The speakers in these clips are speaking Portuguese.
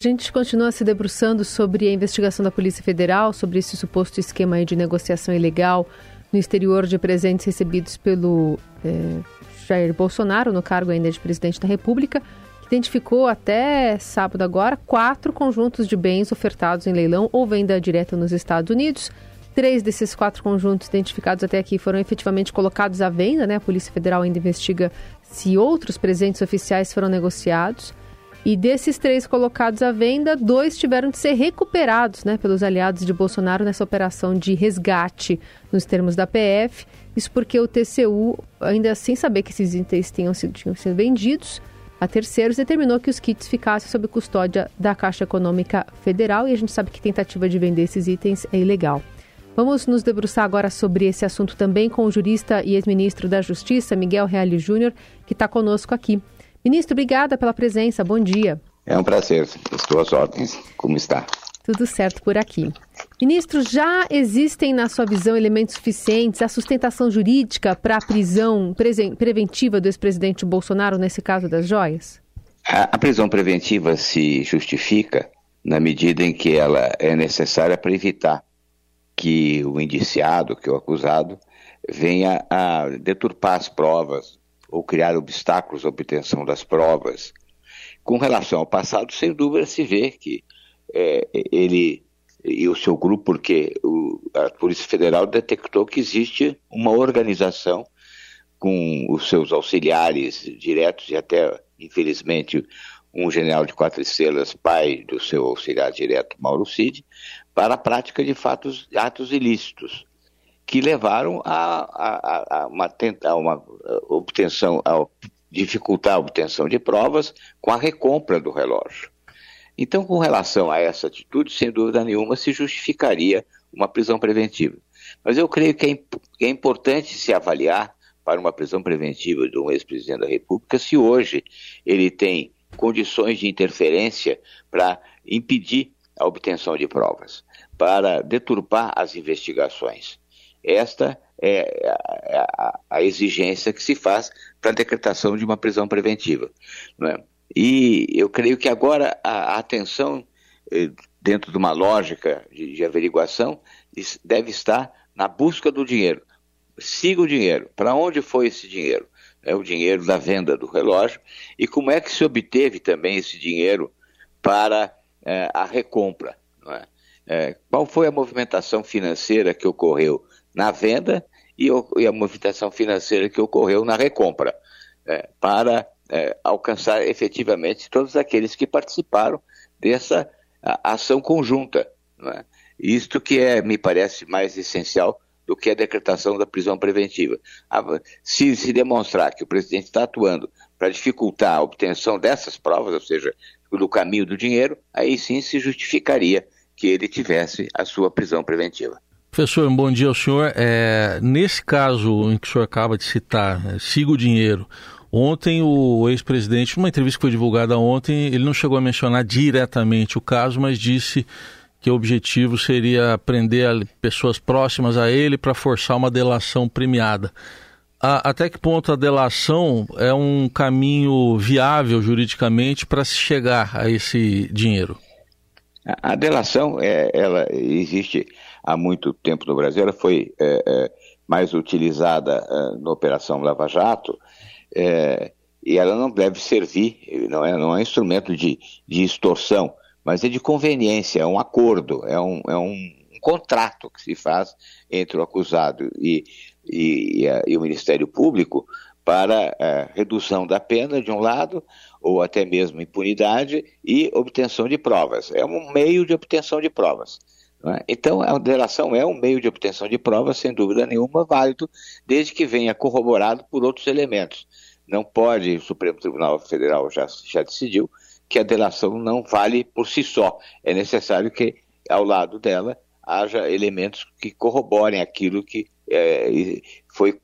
A gente continua se debruçando sobre a investigação da Polícia Federal, sobre esse suposto esquema de negociação ilegal no exterior de presentes recebidos pelo é, Jair Bolsonaro, no cargo ainda de presidente da República, que identificou até sábado agora quatro conjuntos de bens ofertados em leilão ou venda direta nos Estados Unidos. Três desses quatro conjuntos identificados até aqui foram efetivamente colocados à venda, né? A Polícia Federal ainda investiga se outros presentes oficiais foram negociados. E desses três colocados à venda, dois tiveram de ser recuperados né, pelos aliados de Bolsonaro nessa operação de resgate, nos termos da PF. Isso porque o TCU, ainda sem saber que esses itens tinham sido, tinham sido vendidos a terceiros, determinou que os kits ficassem sob custódia da Caixa Econômica Federal e a gente sabe que tentativa de vender esses itens é ilegal. Vamos nos debruçar agora sobre esse assunto também com o jurista e ex-ministro da Justiça, Miguel Reale Júnior, que está conosco aqui. Ministro, obrigada pela presença. Bom dia. É um prazer. Estou às ordens. Como está? Tudo certo por aqui. Ministro, já existem, na sua visão, elementos suficientes, a sustentação jurídica para a prisão preventiva do ex-presidente Bolsonaro, nesse caso das joias? A, a prisão preventiva se justifica na medida em que ela é necessária para evitar que o indiciado, que o acusado, venha a deturpar as provas, ou criar obstáculos à obtenção das provas. Com relação ao passado, sem dúvida se vê que é, ele e o seu grupo, porque o, a Polícia Federal detectou que existe uma organização com os seus auxiliares diretos e até, infelizmente, um general de quatro estrelas, pai do seu auxiliar direto, Mauro Cid, para a prática de fatos, atos ilícitos que levaram a, a, a uma, a uma obtenção, a dificultar a obtenção de provas com a recompra do relógio. Então, com relação a essa atitude, sem dúvida nenhuma, se justificaria uma prisão preventiva. Mas eu creio que é, imp é importante se avaliar para uma prisão preventiva de um ex-presidente da República se hoje ele tem condições de interferência para impedir a obtenção de provas, para deturpar as investigações. Esta é a, a exigência que se faz para a decretação de uma prisão preventiva. É? E eu creio que agora a, a atenção, eh, dentro de uma lógica de, de averiguação, deve estar na busca do dinheiro. Siga o dinheiro. Para onde foi esse dinheiro? É o dinheiro da venda do relógio. E como é que se obteve também esse dinheiro para é, a recompra? É? É, qual foi a movimentação financeira que ocorreu na venda e, e a movimentação financeira que ocorreu na recompra, é, para é, alcançar efetivamente todos aqueles que participaram dessa a, ação conjunta. É? Isto que é, me parece mais essencial do que a decretação da prisão preventiva. Se se demonstrar que o presidente está atuando para dificultar a obtenção dessas provas, ou seja, do caminho do dinheiro, aí sim se justificaria que ele tivesse a sua prisão preventiva. Professor, bom dia ao senhor. É, nesse caso em que o senhor acaba de citar, né, siga o dinheiro. Ontem o ex-presidente, numa entrevista que foi divulgada ontem, ele não chegou a mencionar diretamente o caso, mas disse que o objetivo seria prender pessoas próximas a ele para forçar uma delação premiada. A, até que ponto a delação é um caminho viável juridicamente para se chegar a esse dinheiro? A, a delação, é, ela existe há muito tempo no Brasil, ela foi é, é, mais utilizada é, na Operação Lava Jato, é, e ela não deve servir, não é, não é um instrumento de, de extorsão, mas é de conveniência, é um acordo, é um, é um, contrato que se faz entre o acusado e, e, e, a, e o Ministério Público para é, redução da pena, de um lado, ou até mesmo impunidade, e obtenção de provas. É um meio de obtenção de provas. É? Então, a delação é um meio de obtenção de provas, sem dúvida nenhuma, válido, desde que venha corroborado por outros elementos. Não pode, o Supremo Tribunal Federal já, já decidiu, que a delação não vale por si só. É necessário que, ao lado dela, haja elementos que corroborem aquilo que é, foi,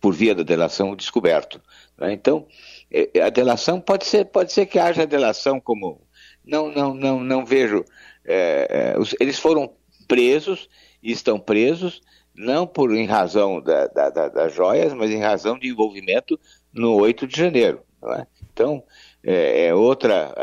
por via da delação, descoberto. Né? Então, é, a delação pode ser, pode ser que haja delação como. Não, não, não, não vejo é, é, eles foram presos e estão presos não por em razão da, da, da, das joias, mas em razão de envolvimento no 8 de janeiro. É? Então, é, é outra.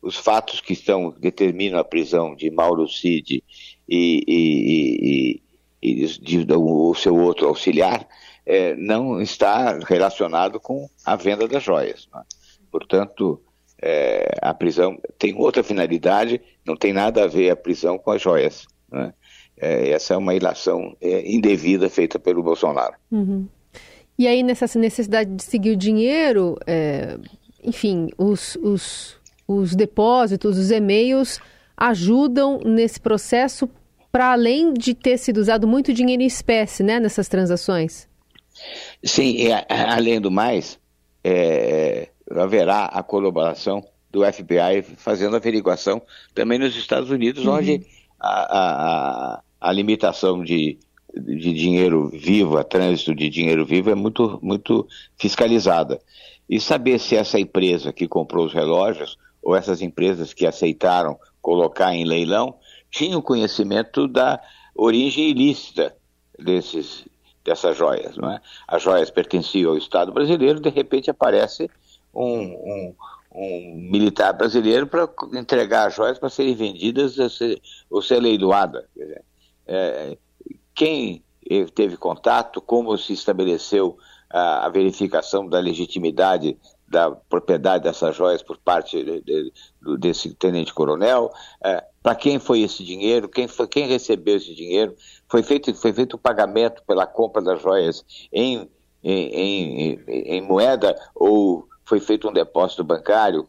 os fatos que estão determinam a prisão de Mauro Cid e, e, e, e de, de, o seu outro auxiliar é, não está relacionado com a venda das joias. Né? Portanto, é, a prisão tem outra finalidade, não tem nada a ver a prisão com as joias. Né? É, essa é uma ilação é, indevida feita pelo Bolsonaro. Uhum. E aí, nessa necessidade de seguir o dinheiro, é, enfim, os, os, os depósitos, os e-mails ajudam nesse processo para além de ter sido usado muito dinheiro em espécie né, nessas transações? Sim, e, além do mais, é, haverá a colaboração do FBI fazendo averiguação também nos Estados Unidos, uhum. onde a, a, a, limitação de, de dinheiro vivo, a trânsito de dinheiro vivo é muito, muito fiscalizada. E saber se essa empresa que comprou os relógios ou essas empresas que aceitaram colocar em leilão tinham conhecimento da origem ilícita desses, dessas joias. Não é? As joias pertenciam ao Estado brasileiro, de repente aparece um, um, um militar brasileiro para entregar as joias para serem vendidas ou ser leiloadas. É, quem teve contato, como se estabeleceu a, a verificação da legitimidade da propriedade dessas joias por parte de, de, desse tenente-coronel, é, para quem foi esse dinheiro, quem, foi, quem recebeu esse dinheiro, foi feito, foi feito o pagamento pela compra das joias em, em, em, em moeda ou foi feito um depósito bancário,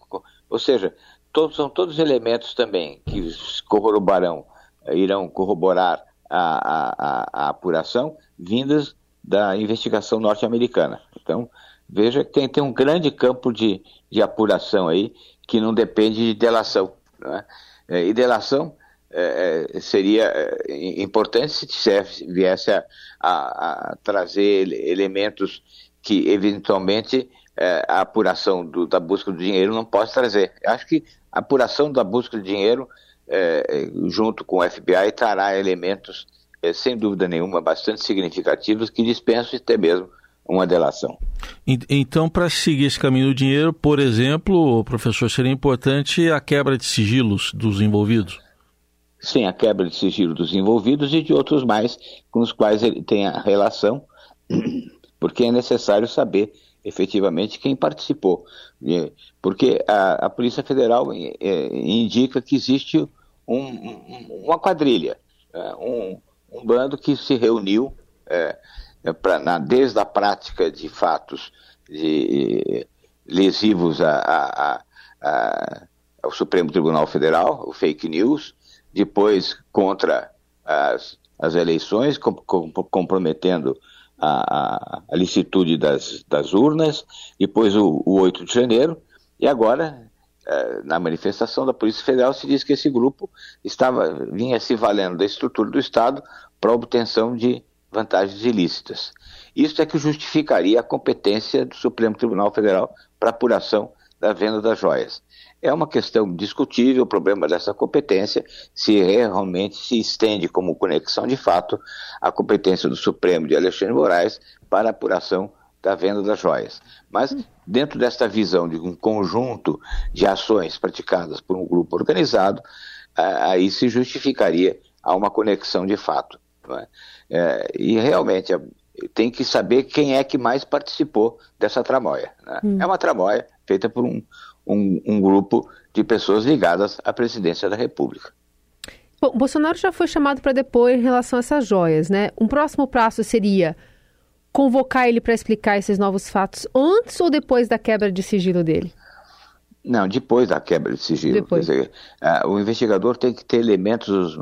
ou seja, todos, são todos elementos também que corroborarão, irão corroborar a, a, a apuração vindas da investigação norte-americana. Então, veja que tem, tem um grande campo de, de apuração aí que não depende de delação. É? É, e delação é, seria importante se tivesse, viesse a, a, a, trazer elementos que eventualmente é, a apuração do, da busca do dinheiro não pode trazer. Acho que a apuração da busca do dinheiro, é, junto com o FBI, trará elementos, sem dúvida nenhuma, bastante significativos que dispensam até mesmo uma delação. Então, para seguir esse caminho do dinheiro, por exemplo, professor, seria importante a quebra de sigilos dos envolvidos? Sim, a quebra de sigilo dos envolvidos e de outros mais com os quais ele tem a relação, porque é necessário saber efetivamente quem participou. Porque a, a Polícia Federal é, indica que existe um, uma quadrilha, é, um, um, bando que se reuniu é, é, pra, na, desde a prática de fatos de, lesivos a, a, a, ao Supremo Tribunal Federal, o fake news, depois contra as, as eleições, com, com, comprometendo a, a, licitude das, das, urnas, depois o, o 8 de janeiro, e agora, é, na manifestação da Polícia Federal, se diz que esse grupo estava vinha se valendo da estrutura do Estado para obtenção de vantagens ilícitas. Isso é que justificaria a competência do Supremo Tribunal Federal para apuração da venda das joias. É uma questão discutível o problema dessa competência, se realmente se estende como conexão de fato a competência do Supremo de Alexandre Moraes para a apuração da venda das joias. Mas, dentro desta visão de um conjunto de ações praticadas por um grupo organizado, aí se justificaria a uma conexão de fato. É? É, e realmente é, tem que saber quem é que mais participou dessa tramóia. Né? Hum. É uma tramóia feita por um, um, um, grupo de pessoas ligadas à presidência da República. Bom, Bolsonaro já foi chamado para depor em relação a essas joias, né? Um próximo passo seria convocar ele para explicar esses novos fatos antes ou depois da quebra de sigilo dele? Não, depois da quebra de sigilo. Depois. Dizer, uh, o investigador tem que ter elementos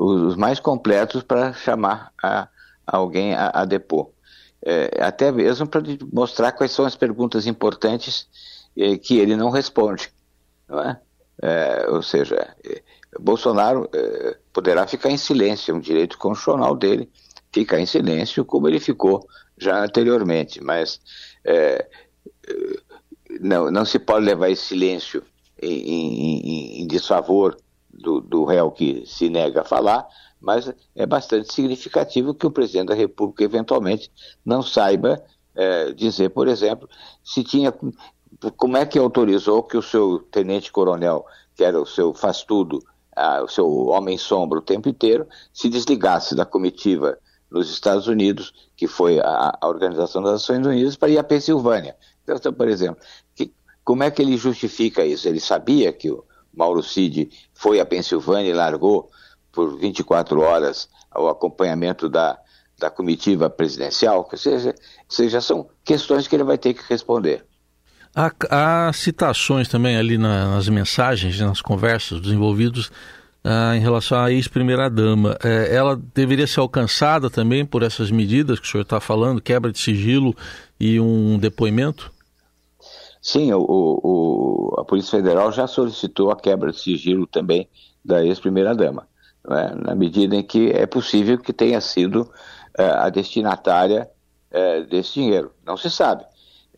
os mais completos para chamar a, a alguém a, a depor. É, até mesmo para mostrar quais são as perguntas importantes é, que ele não responde. Não é? É, ou seja, é, Bolsonaro é, poderá ficar em silêncio, é um direito constitucional dele ficar em silêncio, como ele ficou já anteriormente, mas é, não, não se pode levar esse silêncio em, em, em desfavor do, do réu que se nega a falar, mas é bastante significativo que o presidente da República eventualmente não saiba é, dizer, por exemplo, se tinha como é que autorizou que o seu tenente-coronel, que era o seu faz-tudo, o seu homem-sombra o tempo inteiro, se desligasse da comitiva nos Estados Unidos, que foi a, a Organização das Nações Unidas, para ir à Pensilvânia. Então, então, por exemplo, que, como é que ele justifica isso? Ele sabia que o Mauro Cid foi à Pensilvânia e largou por 24 horas o acompanhamento da, da comitiva presidencial? Ou seja, ou seja, são questões que ele vai ter que responder. Há, há citações também ali na, nas mensagens, nas conversas dos envolvidos ah, em relação à ex-primeira-dama. É, ela deveria ser alcançada também por essas medidas que o senhor está falando, quebra de sigilo e um depoimento? Sim, o, o, a Polícia Federal já solicitou a quebra de sigilo também da ex-primeira-dama, é? na medida em que é possível que tenha sido é, a destinatária é, desse dinheiro. Não se sabe.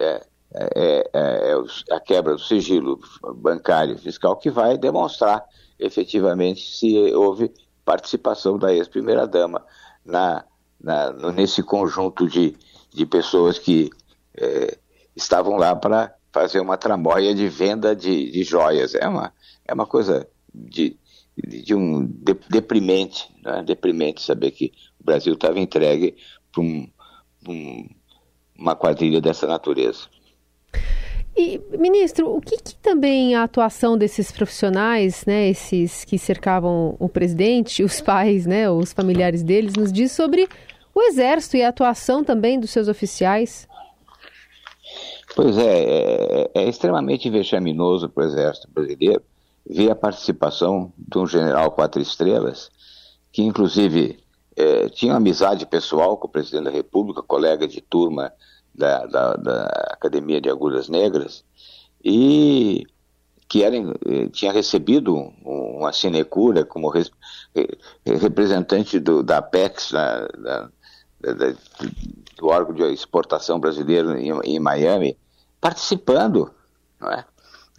É, é, é, é a quebra do sigilo bancário fiscal que vai demonstrar efetivamente se houve participação da ex-primeira-dama na, na, nesse conjunto de, de pessoas que é, estavam lá para fazer uma tramóia de venda de, de joias. É uma, é uma coisa de, de um de, deprimente, né? deprimente saber que o Brasil estava entregue para um, um, uma quadrilha dessa natureza. E, ministro, o que, que, também a atuação desses profissionais, né, esses que cercavam o presidente, os pais, né, os familiares deles, nos diz sobre o Exército e a atuação também dos seus oficiais? Pois é, é, é extremamente vexaminoso para o Exército brasileiro ver a participação de um general quatro estrelas, que inclusive é, tinha amizade pessoal com o presidente da República, colega de turma da, da, da Academia de Agulhas Negras e que era, eh, tinha recebido uma sinecura como res, eh, representante do, da Apex, da, da, da, do órgão de exportação brasileiro em, em Miami, participando. É?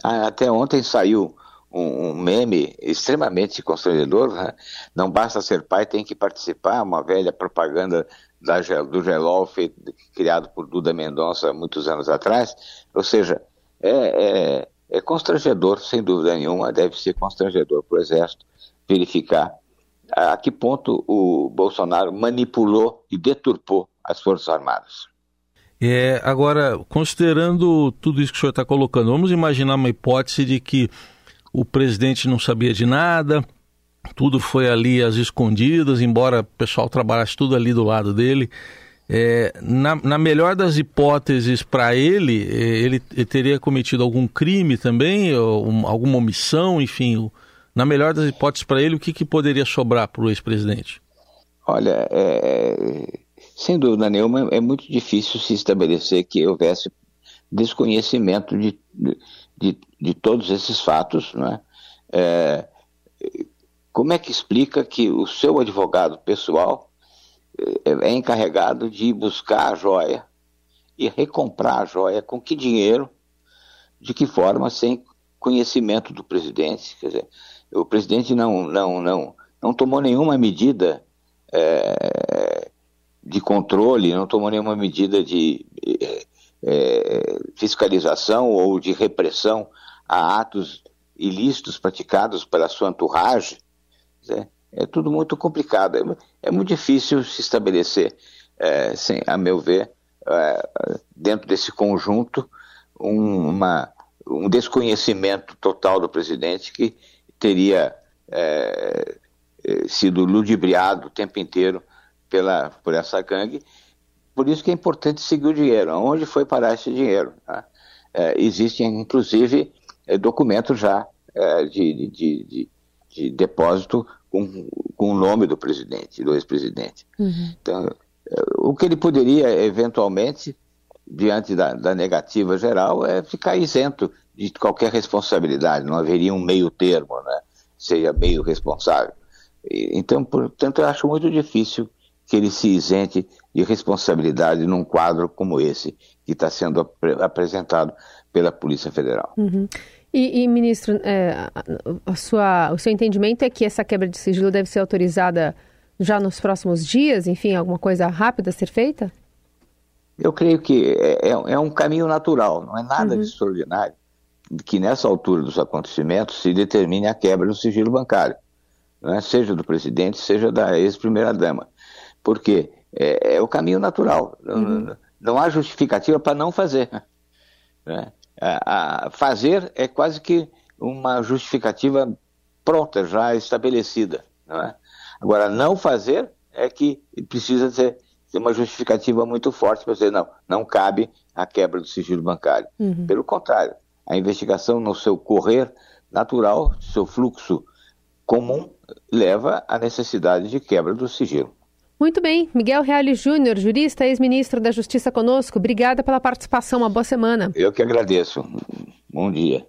Até ontem saiu um, um, meme extremamente constrangedor. Né? Não basta ser pai, tem que participar. Uma velha propaganda da, do Gelol, feito, criado por Duda Mendonça muitos anos atrás. Ou seja, é, é, é constrangedor, sem dúvida nenhuma, deve ser constrangedor para o Exército verificar a que ponto o Bolsonaro manipulou e deturpou as Forças Armadas. É, agora, considerando tudo isso que o senhor está colocando, vamos imaginar uma hipótese de que o presidente não sabia de nada, tudo foi ali às escondidas, embora o pessoal trabalhasse tudo ali do lado dele. É, na, na, melhor das hipóteses para ele, é, ele, ele, teria cometido algum crime também, ou um, alguma omissão, enfim. Na melhor das hipóteses para ele, o que, que poderia sobrar para o ex-presidente? Olha, é, sem dúvida nenhuma, é muito difícil se estabelecer que houvesse desconhecimento de, de, de todos esses fatos, não é? é como é que explica que o seu advogado pessoal eh, é encarregado de buscar a joia e recomprar a joia com que dinheiro, de que forma, sem conhecimento do presidente? Quer dizer, o presidente não, não, não, não tomou nenhuma medida é, de controle, não tomou nenhuma medida de é, fiscalização ou de repressão a atos ilícitos praticados pela sua entourage é, é tudo muito complicado. É, é, muito difícil se estabelecer, é, sem, a meu ver, é, dentro desse conjunto, um, uma, um desconhecimento total do presidente que teria é, é, sido ludibriado o tempo inteiro pela, por essa gangue. Por isso que é importante seguir o dinheiro. Onde foi parar esse dinheiro? Tá? existem, inclusive, documentos já de, de, de de depósito com, com o nome do presidente, do ex-presidente. Uhum. Então, o que ele poderia, eventualmente, diante da, da, negativa geral, é ficar isento de qualquer responsabilidade, não haveria um meio termo, né? seja meio responsável. Então, portanto, eu acho muito difícil que ele se isente de responsabilidade num quadro como esse que está sendo ap apresentado pela Polícia Federal. Uhum. E, e ministro, é, a sua, o seu entendimento é que essa quebra de sigilo deve ser autorizada já nos próximos dias? Enfim, alguma coisa rápida a ser feita? Eu creio que é, é, é um caminho natural, não é nada uhum. de extraordinário. que nessa altura dos acontecimentos se determine a quebra do sigilo bancário, né? seja do presidente, seja da ex-primeira-dama. Porque é, é, o caminho natural. Uhum. Não, não, há justificativa para não fazer. Né? A, a fazer é quase que uma justificativa pronta, já estabelecida. Não é? Agora, não fazer é que precisa ter uma justificativa muito forte para dizer, não, não cabe a quebra do sigilo bancário. Uhum. Pelo contrário, a investigação no seu correr natural, seu fluxo comum, leva à necessidade de quebra do sigilo. Muito bem. Miguel Reale Júnior, jurista, ex-ministro da Justiça conosco. Obrigada pela participação. Uma boa semana. Eu que agradeço. Bom dia.